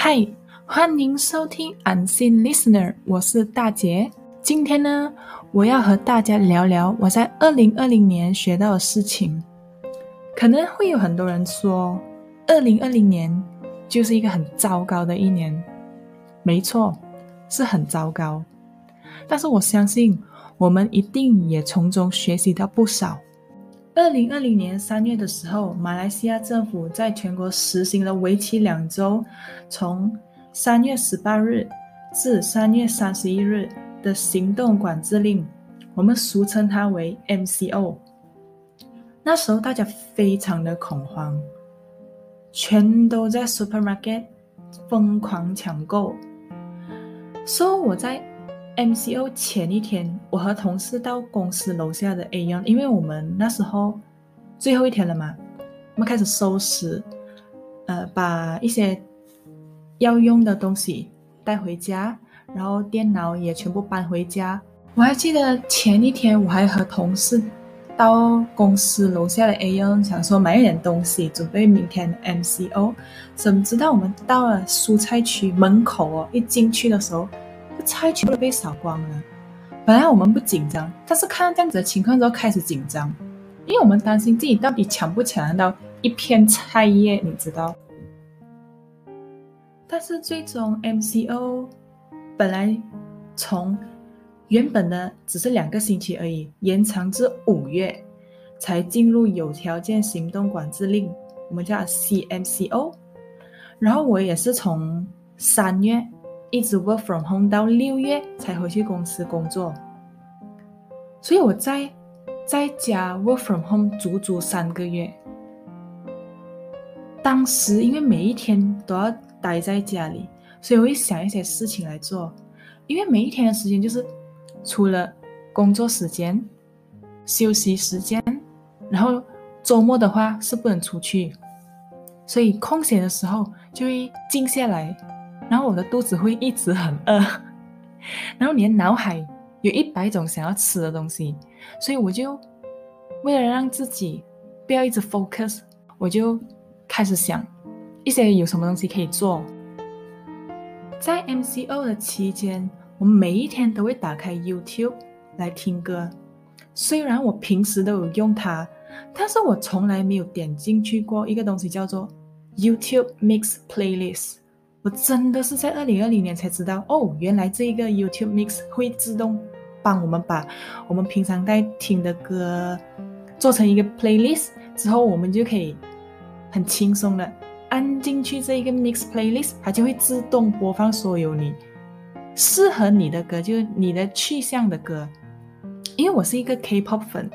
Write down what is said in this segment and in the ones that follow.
嗨，欢迎收听 Unseen Listener，我是大杰。今天呢，我要和大家聊聊我在二零二零年学到的事情。可能会有很多人说，二零二零年就是一个很糟糕的一年。没错，是很糟糕。但是我相信，我们一定也从中学习到不少。二零二零年三月的时候，马来西亚政府在全国实行了为期两周，从三月十八日至三月三十一日的行动管制令，我们俗称它为 MCO。那时候大家非常的恐慌，全都在 supermarket 疯狂抢购。So 我在。MCO 前一天，我和同事到公司楼下的 AON，因为我们那时候最后一天了嘛，我们开始收拾，呃，把一些要用的东西带回家，然后电脑也全部搬回家。我还记得前一天，我还和同事到公司楼下的 AON，想说买一点东西，准备明天的 MCO。怎么知道我们到了蔬菜区门口哦，一进去的时候。菜全部都被扫光了。本来我们不紧张，但是看到这样子的情况之后开始紧张，因为我们担心自己到底抢不抢得到一片菜叶，你知道？但是最终 MCO 本来从原本的只是两个星期而已，延长至五月才进入有条件行动管制令，我们叫 CMCO。然后我也是从三月。一直 work from home 到六月才回去公司工作，所以我在在家 work from home 足足三个月。当时因为每一天都要待在家里，所以我会想一些事情来做。因为每一天的时间就是除了工作时间、休息时间，然后周末的话是不能出去，所以空闲的时候就会静下来。然后我的肚子会一直很饿，然后你的脑海有一百种想要吃的东西，所以我就为了让自己不要一直 focus，我就开始想一些有什么东西可以做。在 MCO 的期间，我每一天都会打开 YouTube 来听歌。虽然我平时都有用它，但是我从来没有点进去过一个东西叫做 YouTube Mix Playlist。我真的是在二零二零年才知道哦，原来这个 YouTube Mix 会自动帮我们把我们平常在听的歌做成一个 playlist，之后我们就可以很轻松的按进去这一个 Mix Playlist，它就会自动播放所有你适合你的歌，就是你的去向的歌。因为我是一个 K-pop 粉，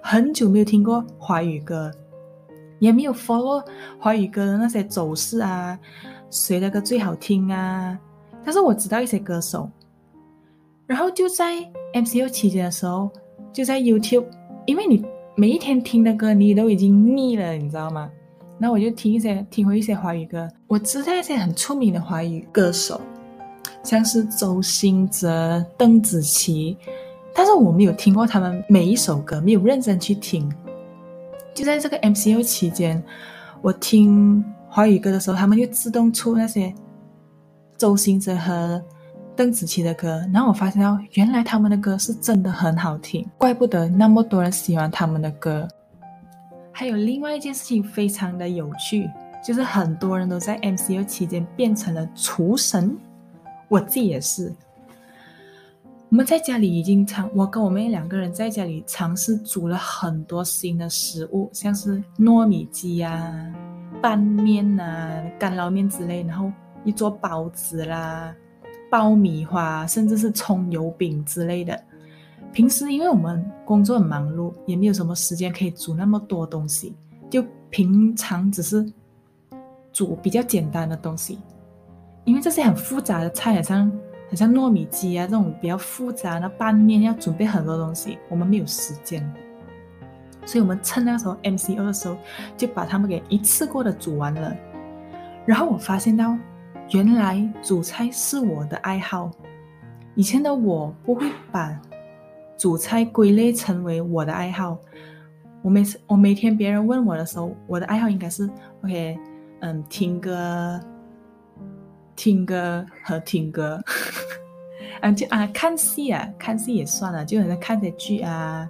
很久没有听过华语歌，也没有 follow 华语歌的那些走势啊。谁的歌最好听啊？但是我知道一些歌手，然后就在 MCU 期间的时候，就在 YouTube，因为你每一天听的歌你都已经腻了，你知道吗？那我就听一些，听回一些华语歌。我知道一些很出名的华语歌手，像是周兴哲、邓紫棋，但是我没有听过他们每一首歌，没有认真去听。就在这个 MCU 期间，我听。华语歌的时候，他们就自动出那些周星哲和邓紫棋的歌，然后我发现到原来他们的歌是真的很好听，怪不得那么多人喜欢他们的歌。还有另外一件事情非常的有趣，就是很多人都在 MCU 期间变成了厨神，我自己也是。我们在家里已经尝，我跟我妹两个人在家里尝试煮了很多新的食物，像是糯米鸡呀。拌面呐、干捞面之类，然后一做包子啦、爆米花，甚至是葱油饼之类的。平时因为我们工作很忙碌，也没有什么时间可以煮那么多东西，就平常只是煮比较简单的东西。因为这些很复杂的菜，好像好像糯米鸡啊这种比较复杂的拌面，要准备很多东西，我们没有时间。所以我们趁那时候 MCO 的时候，就把他们给一次过的煮完了。然后我发现到，原来煮菜是我的爱好。以前的我不会把煮菜归类成为我的爱好。我每次我每天别人问我的时候，我的爱好应该是 OK，嗯，听歌，听歌和听歌，嗯，就啊看戏啊，看戏也算了，就好像看些剧啊。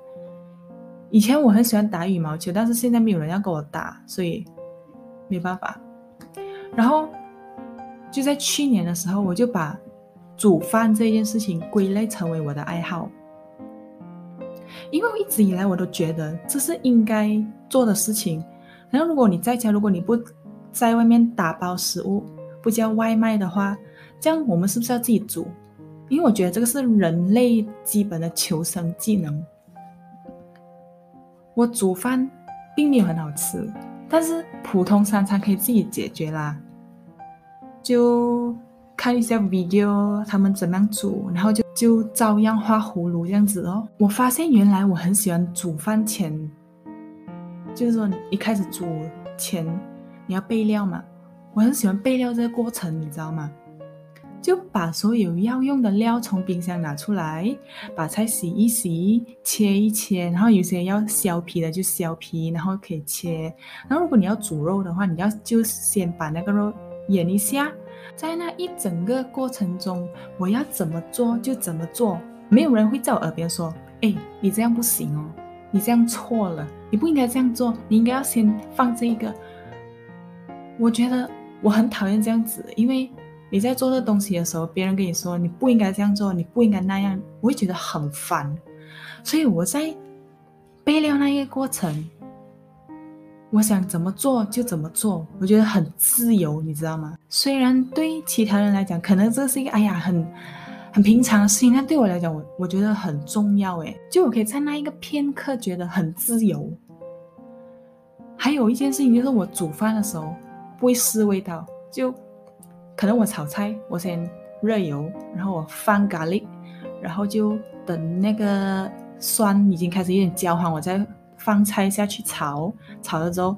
以前我很喜欢打羽毛球，但是现在没有人要跟我打，所以没办法。然后就在去年的时候，我就把煮饭这件事情归类成为我的爱好，因为我一直以来我都觉得这是应该做的事情。然后如果你在家，如果你不在外面打包食物，不叫外卖的话，这样我们是不是要自己煮？因为我觉得这个是人类基本的求生技能。我煮饭并没有很好吃，但是普通三餐可以自己解决啦。就看一下 video，他们怎么样煮，然后就就照样画葫芦这样子哦。我发现原来我很喜欢煮饭前，就是说一开始煮前你要备料嘛，我很喜欢备料这个过程，你知道吗？就把所有要用的料从冰箱拿出来，把菜洗一洗，切一切，然后有些要削皮的就削皮，然后可以切。然后如果你要煮肉的话，你要就先把那个肉腌一下。在那一整个过程中，我要怎么做就怎么做，没有人会在我耳边说：“哎，你这样不行哦，你这样错了，你不应该这样做，你应该要先放这个。”我觉得我很讨厌这样子，因为。你在做这东西的时候，别人跟你说你不应该这样做，你不应该那样，我会觉得很烦。所以我在备料那一个过程，我想怎么做就怎么做，我觉得很自由，你知道吗？虽然对其他人来讲，可能这是一个哎呀很很平常的事情，但对我来讲，我我觉得很重要。诶，就我可以在那一个片刻觉得很自由。还有一件事情就是我煮饭的时候不会试味道，就。可能我炒菜，我先热油，然后我放咖喱，然后就等那个酸已经开始有点焦黄，我再放菜下去炒。炒了之后，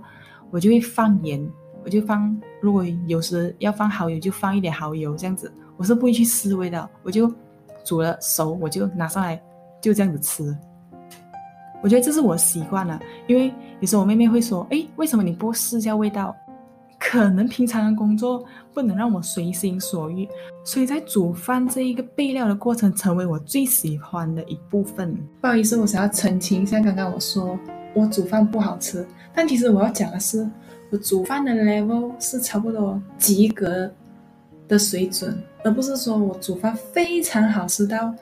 我就会放盐，我就放，如果有时要放蚝油，就放一点蚝油这样子。我是不会去试味道，我就煮了熟，我就拿上来就这样子吃。我觉得这是我习惯了，因为有时候我妹妹会说：“哎，为什么你不试一下味道？”可能平常的工作不能让我随心所欲，所以在煮饭这一个备料的过程成为我最喜欢的一部分。不好意思，我想要澄清一下，刚刚我说我煮饭不好吃，但其实我要讲的是，我煮饭的 level 是差不多及格的水准，而不是说我煮饭非常好吃到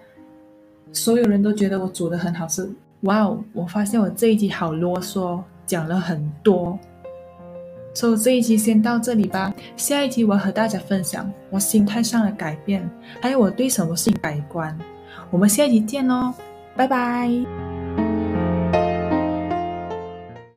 所有人都觉得我煮的很好吃。哇哦，我发现我这一集好啰嗦，讲了很多。所以这一期先到这里吧，下一期我和大家分享我心态上的改变，还有我对什么事情改观。我们下一集见喽，拜拜。